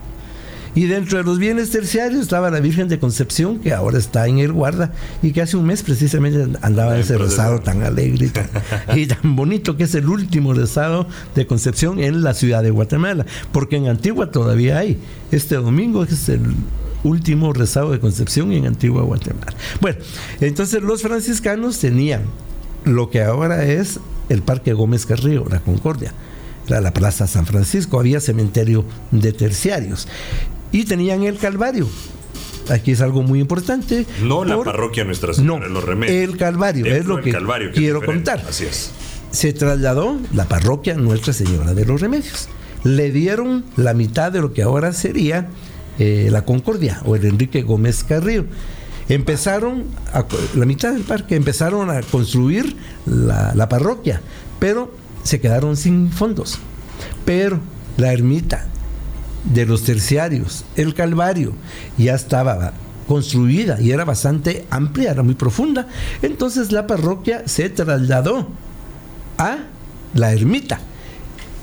Y dentro de los bienes terciarios estaba la Virgen de Concepción, que ahora está en el guarda, y que hace un mes precisamente andaba ese rezado tan alegre y tan, bonito, que es el último rezado de Concepción en la ciudad de Guatemala, porque en Antigua todavía hay. Este domingo es el último rezado de Concepción en Antigua Guatemala. Bueno, entonces los franciscanos tenían lo que ahora es el Parque Gómez Carrillo, la Concordia la Plaza San Francisco, había cementerio de terciarios y tenían el Calvario. Aquí es algo muy importante. No la parroquia Nuestra Señora no, los Remedios. El Calvario, es lo que, quiero contar. Así es. Se trasladó la parroquia Nuestra Señora de los Remedios. Le dieron la mitad de lo que ahora sería eh, La Concordia o el Enrique Gómez Carrillo. Empezaron, a, la mitad del parque, empezaron a construir la, la parroquia, pero se quedaron sin fondos. Pero la ermita de los terciarios, el Calvario, ya estaba construida y era bastante amplia, era muy profunda. Entonces la parroquia se trasladó a la ermita,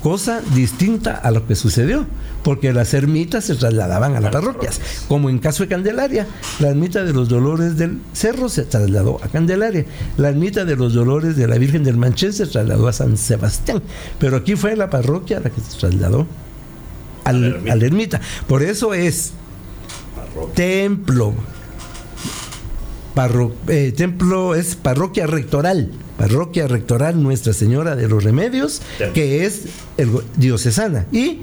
cosa distinta a lo que sucedió, porque las ermitas se trasladaban a las parroquias, como en caso de Candelaria, la ermita de los Dolores del Cerro se trasladó a Candelaria, la ermita de los Dolores de la Virgen del Manchén se trasladó a San Sebastián, pero aquí fue la parroquia la que se trasladó a la ermita. Por eso es templo. Eh, templo es parroquia rectoral, parroquia rectoral Nuestra Señora de los Remedios, que es el, diocesana, y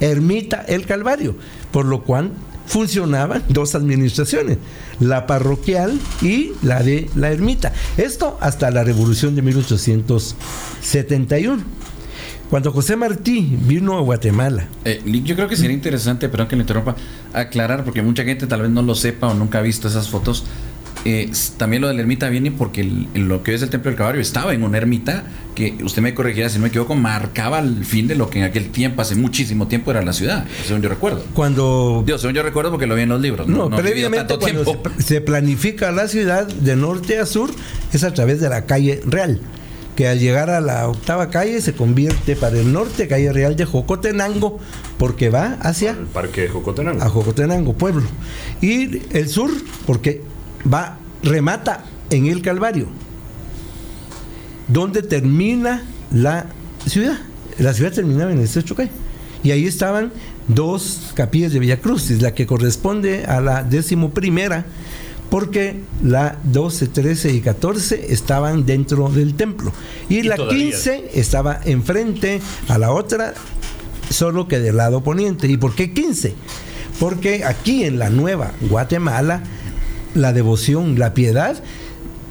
ermita el Calvario, por lo cual funcionaban dos administraciones, la parroquial y la de la ermita. Esto hasta la revolución de 1871. Cuando José Martí vino a Guatemala. Eh, yo creo que sería interesante, perdón que le interrumpa, aclarar, porque mucha gente tal vez no lo sepa o nunca ha visto esas fotos. Eh, también lo de la ermita viene porque lo que es el Templo del Caballo estaba en una ermita que, usted me corregirá si no me equivoco, marcaba el fin de lo que en aquel tiempo, hace muchísimo tiempo, era la ciudad, según yo recuerdo. Cuando... Dios, según yo recuerdo porque lo vi en los libros. No, previamente cuando se, se planifica la ciudad de norte a sur es a través de la calle real que al llegar a la octava calle se convierte para el norte, calle real de Jocotenango, porque va hacia... El parque de Jocotenango. A Jocotenango, pueblo. Y el sur, porque va, remata en el Calvario, donde termina la ciudad. La ciudad terminaba en el estrecho calle. Y ahí estaban dos capillas de Villacruz, la que corresponde a la décimo primera porque la 12, 13 y 14 estaban dentro del templo y, la 15 estaba enfrente a la otra, solo que del lado poniente. ¿Y por qué 15? Porque aquí en la nueva Guatemala, la devoción, la piedad,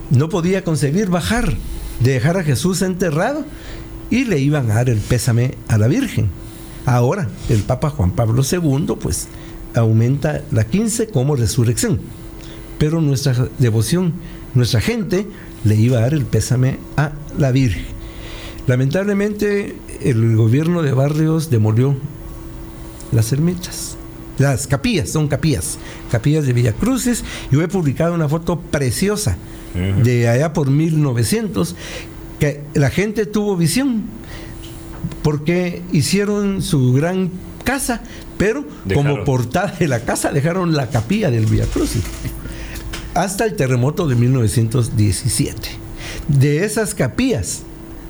no podía concebir bajar, de dejar a Jesús enterrado y le iban a dar el pésame a la Virgen. Ahora, el Papa Juan Pablo II, pues, aumenta la 15 como resurrección pero nuestra devoción, nuestra gente le iba a dar el pésame a la Virgen. Lamentablemente el gobierno de Barrios demolió las ermitas, las capillas, son capillas, capillas de Villacruces. Yo he publicado una foto preciosa de allá por 1900 que la gente tuvo visión porque hicieron su gran casa, pero como portada de la casa dejaron la capilla del Villacruces hasta el terremoto de 1917. De esas capillas,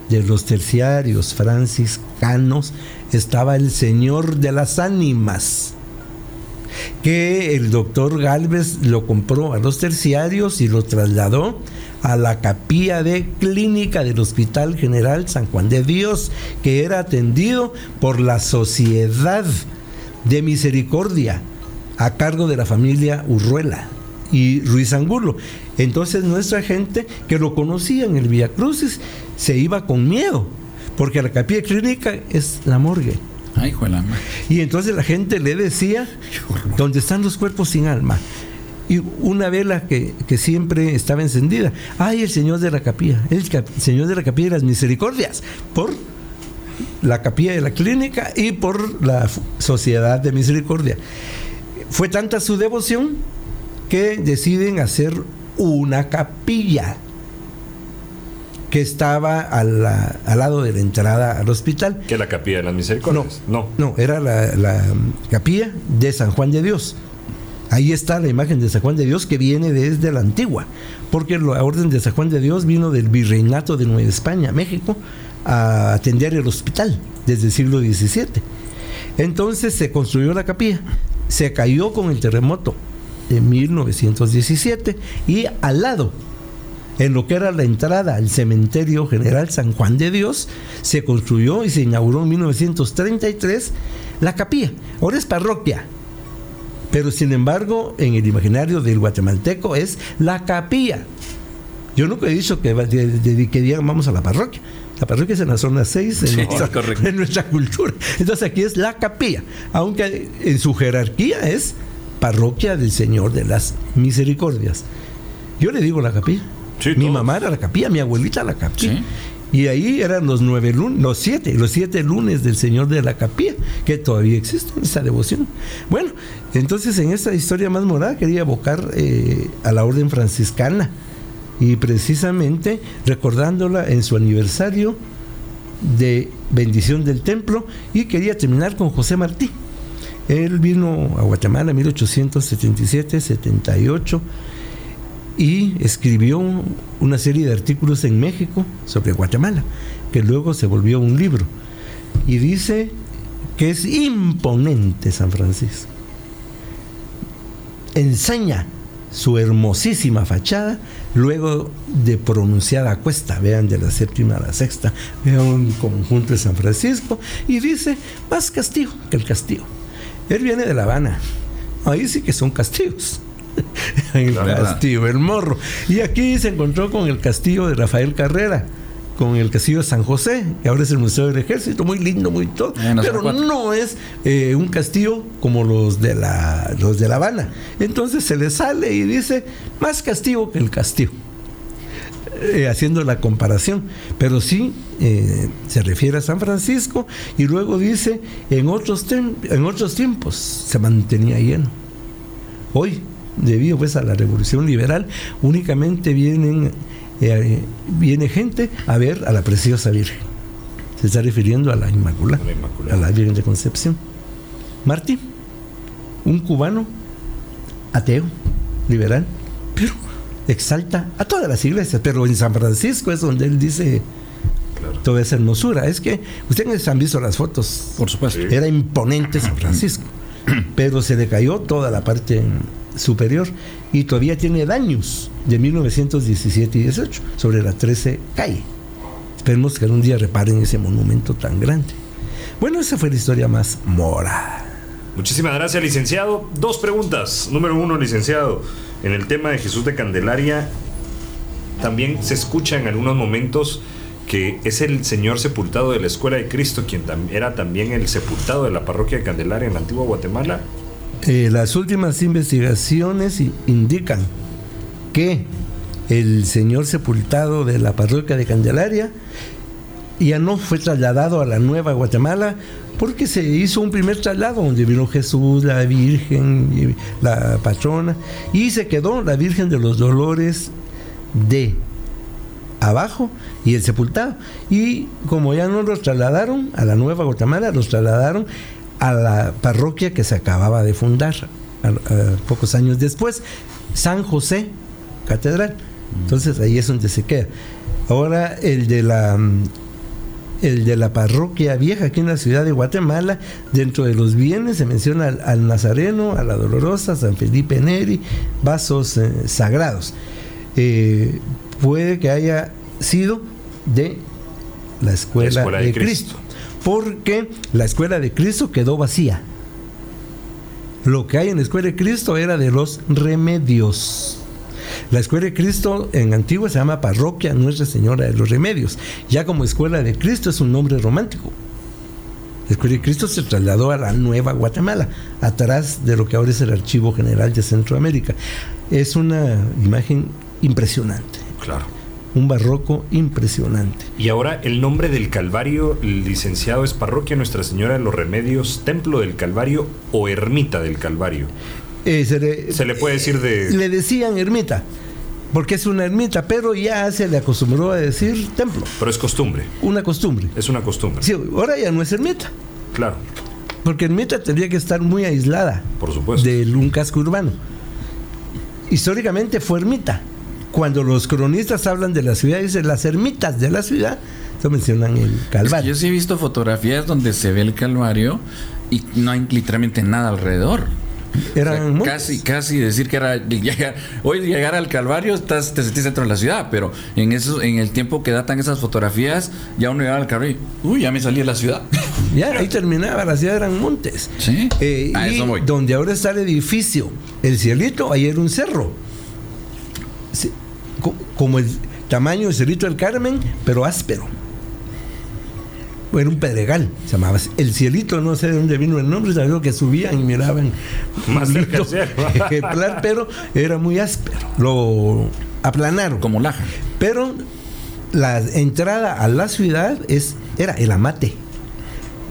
de los terciarios franciscanos, estaba el Señor de las Ánimas, que el doctor Galvez lo compró a los terciarios y lo trasladó a la capilla de clínica del Hospital General San Juan de Dios, que era atendido por la Sociedad de Misericordia a cargo de la familia Urruela y Ruiz Angulo. Entonces nuestra gente que lo conocía en el Via Crucis se iba con miedo, porque la capilla clínica es la morgue. Ay, y entonces la gente le decía, ¿dónde están los cuerpos sin alma? Y una vela que, siempre estaba encendida. Ay, el Señor de la capilla, el Señor de la capilla de las misericordias, por la capilla de la clínica y por la sociedad de misericordia. Fue tanta su devoción que deciden hacer una capilla que estaba al lado de la entrada al hospital. ¿Que la capilla de las misericordias? No, no, era la, capilla de San Juan de Dios. Ahí está la imagen de San Juan de Dios que viene desde la antigua, porque la orden de San Juan de Dios vino del virreinato de Nueva España, México, a atender el hospital desde el siglo XVII. Entonces se construyó la capilla, se cayó con el terremoto, de 1917 y al lado en lo que era la entrada al cementerio general San Juan de Dios, se construyó y se inauguró en 1933 la capilla. Ahora es parroquia, pero sin embargo en el imaginario del guatemalteco es la capilla. Yo nunca he dicho que, que digan vamos a la parroquia. La parroquia es en la zona 6 de, Sí, nuestra, de nuestra cultura. Entonces aquí es la capilla, aunque en su jerarquía es parroquia del Señor de las Misericordias. Yo le digo la capilla. Sí, mi todos. mamá era la capilla, mi abuelita la capilla. Sí. Y ahí eran los nueve lunes, los siete, los siete lunes del Señor de la Capilla, que todavía existe esa devoción. Bueno, entonces en esta historia más morada quería evocar eh, a la orden franciscana y precisamente recordándola en su aniversario de bendición del templo y quería terminar con José Martí. Él vino a Guatemala en 1877-78 y escribió una serie de artículos en México sobre Guatemala, que luego se volvió un libro. Y dice que es imponente San Francisco. Enseña su hermosísima fachada luego de pronunciada cuesta, vean de la séptima a la sexta, vean un conjunto de San Francisco y dice más castigo que el castigo. Él viene de La Habana, ahí sí que son castigos. el castillo, el morro. Y aquí se encontró con el castillo de Rafael Carrera, con el castillo de San José, que ahora es el Museo del Ejército, muy lindo, muy todo. Eh, pero no es eh, un castillo como los de, la, los de La Habana. Entonces se le sale y dice, más castigo que el castigo. Eh, haciendo la comparación, pero sí eh, se refiere a San Francisco y luego dice, en otros, en otros tiempos se mantenía lleno. Hoy, debido pues a la revolución liberal, únicamente vienen eh, viene gente a ver a la preciosa Virgen. Se está refiriendo a la Inmaculada, A la Inmaculada. a la Virgen de Concepción. Martí, un cubano ateo, liberal, pero exalta a todas las iglesias, pero en San Francisco es donde él dice Claro. toda esa hermosura. Es que ustedes han visto las fotos Por supuesto. Sí. era imponente San Francisco, pero se le cayó toda la parte superior y todavía tiene daños de 1917 y 18 sobre la 13 calle. Esperemos que algún día reparen ese monumento tan grande. Bueno, esa fue la historia más morada. Muchísimas gracias, licenciado. Dos preguntas. Número uno, licenciado. En el tema de Jesús de Candelaria, también se escucha en algunos momentos que es el señor sepultado de la Escuela de Cristo, quien era también el sepultado de la parroquia de Candelaria en la antigua Guatemala. Eh, las últimas investigaciones indican que el señor sepultado de la parroquia de Candelaria ya no fue trasladado a la Nueva Guatemala porque se hizo un primer traslado donde vino Jesús, la Virgen, la patrona, y se quedó la Virgen de los Dolores de abajo y el sepultado. Y como ya no los trasladaron a la Nueva Guatemala, los trasladaron a la parroquia que se acababa de fundar pocos años después, San José Catedral. Entonces ahí es donde se queda. Ahora el de la mm, el de la parroquia vieja aquí en la ciudad de Guatemala, dentro de los bienes se menciona al, al Nazareno, a la Dolorosa, San Felipe Neri, vasos eh, sagrados. Eh, puede que haya sido de la escuela, La escuela de de, Cristo. Cristo, porque la escuela de Cristo quedó vacía. Lo que hay en la escuela de Cristo era de los remedios. La escuela de Cristo en Antigua se llama Parroquia Nuestra Señora de los Remedios. Ya como escuela de Cristo es un nombre romántico. La escuela de Cristo se trasladó a la Nueva Guatemala, atrás de lo que ahora es el Archivo General de Centroamérica. Es una imagen impresionante, Claro. un barroco impresionante. Y ahora el nombre del Calvario, licenciado, es Parroquia Nuestra Señora de los Remedios, Templo del Calvario o Ermita del Calvario. Eh, se le, Se le puede decir de... le decían ermita, porque es una ermita, pero ya se le acostumbró a decir templo, Pero es costumbre, una costumbre. es una costumbre. Sí, ahora ya no es ermita, Claro, porque ermita tendría que estar muy aislada por supuesto. de un casco urbano. Históricamente fue ermita. Cuando los cronistas hablan de la ciudad, dicen las ermitas de la ciudad, se mencionan el Es que Calvario. yo sí he visto fotografías donde se ve el Calvario y no hay literalmente nada alrededor. Eran O sea, casi, casi decir que era llegar, hoy llegar al Calvario estás, te sentís dentro de la ciudad, pero en eso, en el tiempo que datan esas fotografías, ya uno llegaba al Calvario, y, uy, ya me salí de la ciudad. Ya, ahí terminaba, la ciudad eran montes. Sí, Eh, a y eso voy. donde ahora está el edificio, el cielito, ahí era un cerro. Sí, como el, tamaño de Cerrito del Carmen, pero áspero. Era un pedregal, se llamaba El Cielito, no sé de dónde vino el nombre, sabía que subían y miraban Más cerca ejemplar, pero era muy áspero. Lo aplanaron. Como laja. Pero la entrada a la ciudad es, era el Amate.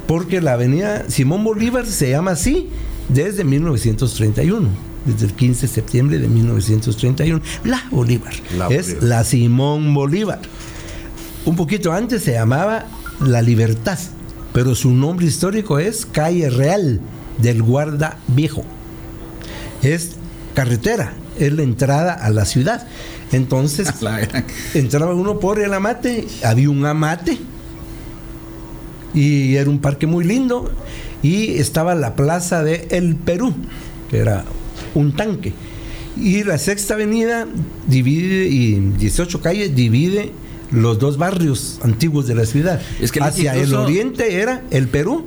Porque la avenida Simón Bolívar se llama así desde 1931. Desde el 15 de septiembre de 1931. La Bolívar. La es Bolívar. la Simón Bolívar. Un poquito antes se llamaba La Libertad. Pero su nombre histórico es Calle Real del Guarda Viejo es carretera, es la entrada a la ciudad. Entonces, entraba uno por el amate, había un amate, y era un parque muy lindo, y estaba la plaza de El Perú, que era un tanque. Y la sexta avenida divide, y 18 calles divide los dos barrios antiguos de la ciudad. Es que hacia el oriente era el Perú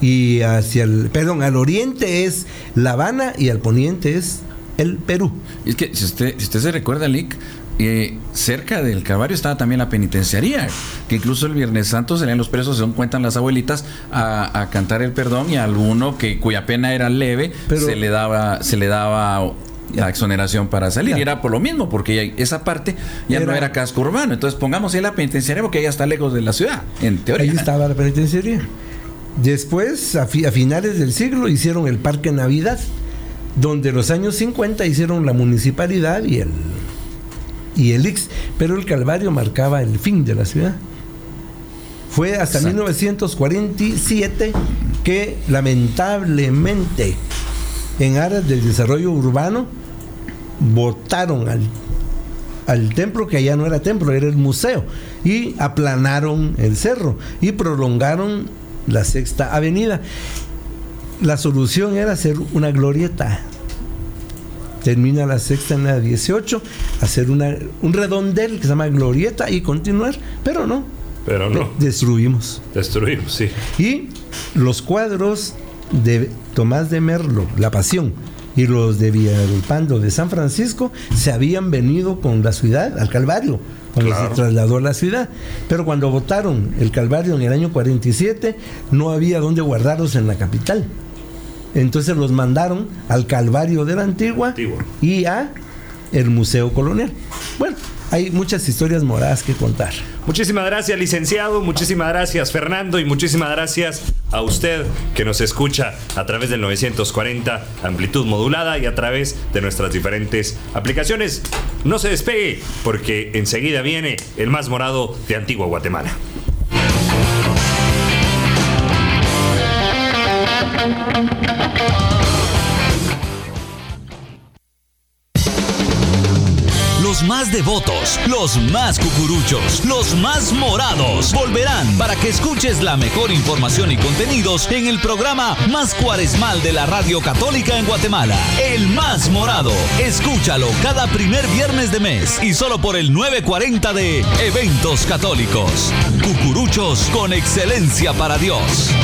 y hacia el, perdón, al oriente es La Habana y al poniente es el Perú. Es que si usted, si usted se recuerda, Lick, eh, cerca del Calvario estaba también la penitenciaría, que incluso el Viernes Santo salían los presos, según cuentan las abuelitas, a, a cantar el perdón y a alguno que cuya pena era leve Pero- se le daba, se le daba la exoneración para salir. Y era por lo mismo, porque esa parte ya no Era- casco urbano. Entonces pongamos ahí la penitenciaría porque ya está lejos de la ciudad, en teoría. Ahí estaba la penitenciaría. Después, a, fi- a finales del siglo, hicieron el Parque Navidad, donde los años 50 hicieron la municipalidad y el, y el IX, pero el Calvario marcaba el fin de la ciudad. Fue hasta Exacto. 1947 que lamentablemente en aras del desarrollo urbano votaron al, al templo que ya no era templo, era el museo y aplanaron el cerro y prolongaron la sexta avenida. La solución era hacer una glorieta. Termina la sexta en la 18, hacer una, un redondel que se llama glorieta y continuar, pero no, Pero no. destruimos. Destruimos, sí. Y los cuadros de Tomás de Merlo, La Pasión, y los de Villalpando de San Francisco se habían venido con la ciudad al Calvario, cuando Claro. se trasladó a la ciudad. Pero cuando votaron el Calvario en el año 47, no había dónde guardarlos en la capital. Entonces los mandaron al Calvario de la Antigua, Antigua. y a el Museo Colonial. Bueno, hay muchas historias moradas que contar. Muchísimas gracias, licenciado. Muchísimas gracias, Fernando. Y muchísimas gracias a usted que nos escucha a través del 940 amplitud modulada y a través de nuestras diferentes aplicaciones. No se despegue porque enseguida viene el más morado de Antigua Guatemala. Más devotos, los más cucuruchos, los más morados volverán para que escuches la mejor información y contenidos en el programa más cuaresmal de la Radio Católica en Guatemala, El Más Morado. Escúchalo cada primer viernes de mes y solo por el 940 de Eventos Católicos. Cucuruchos con excelencia para Dios.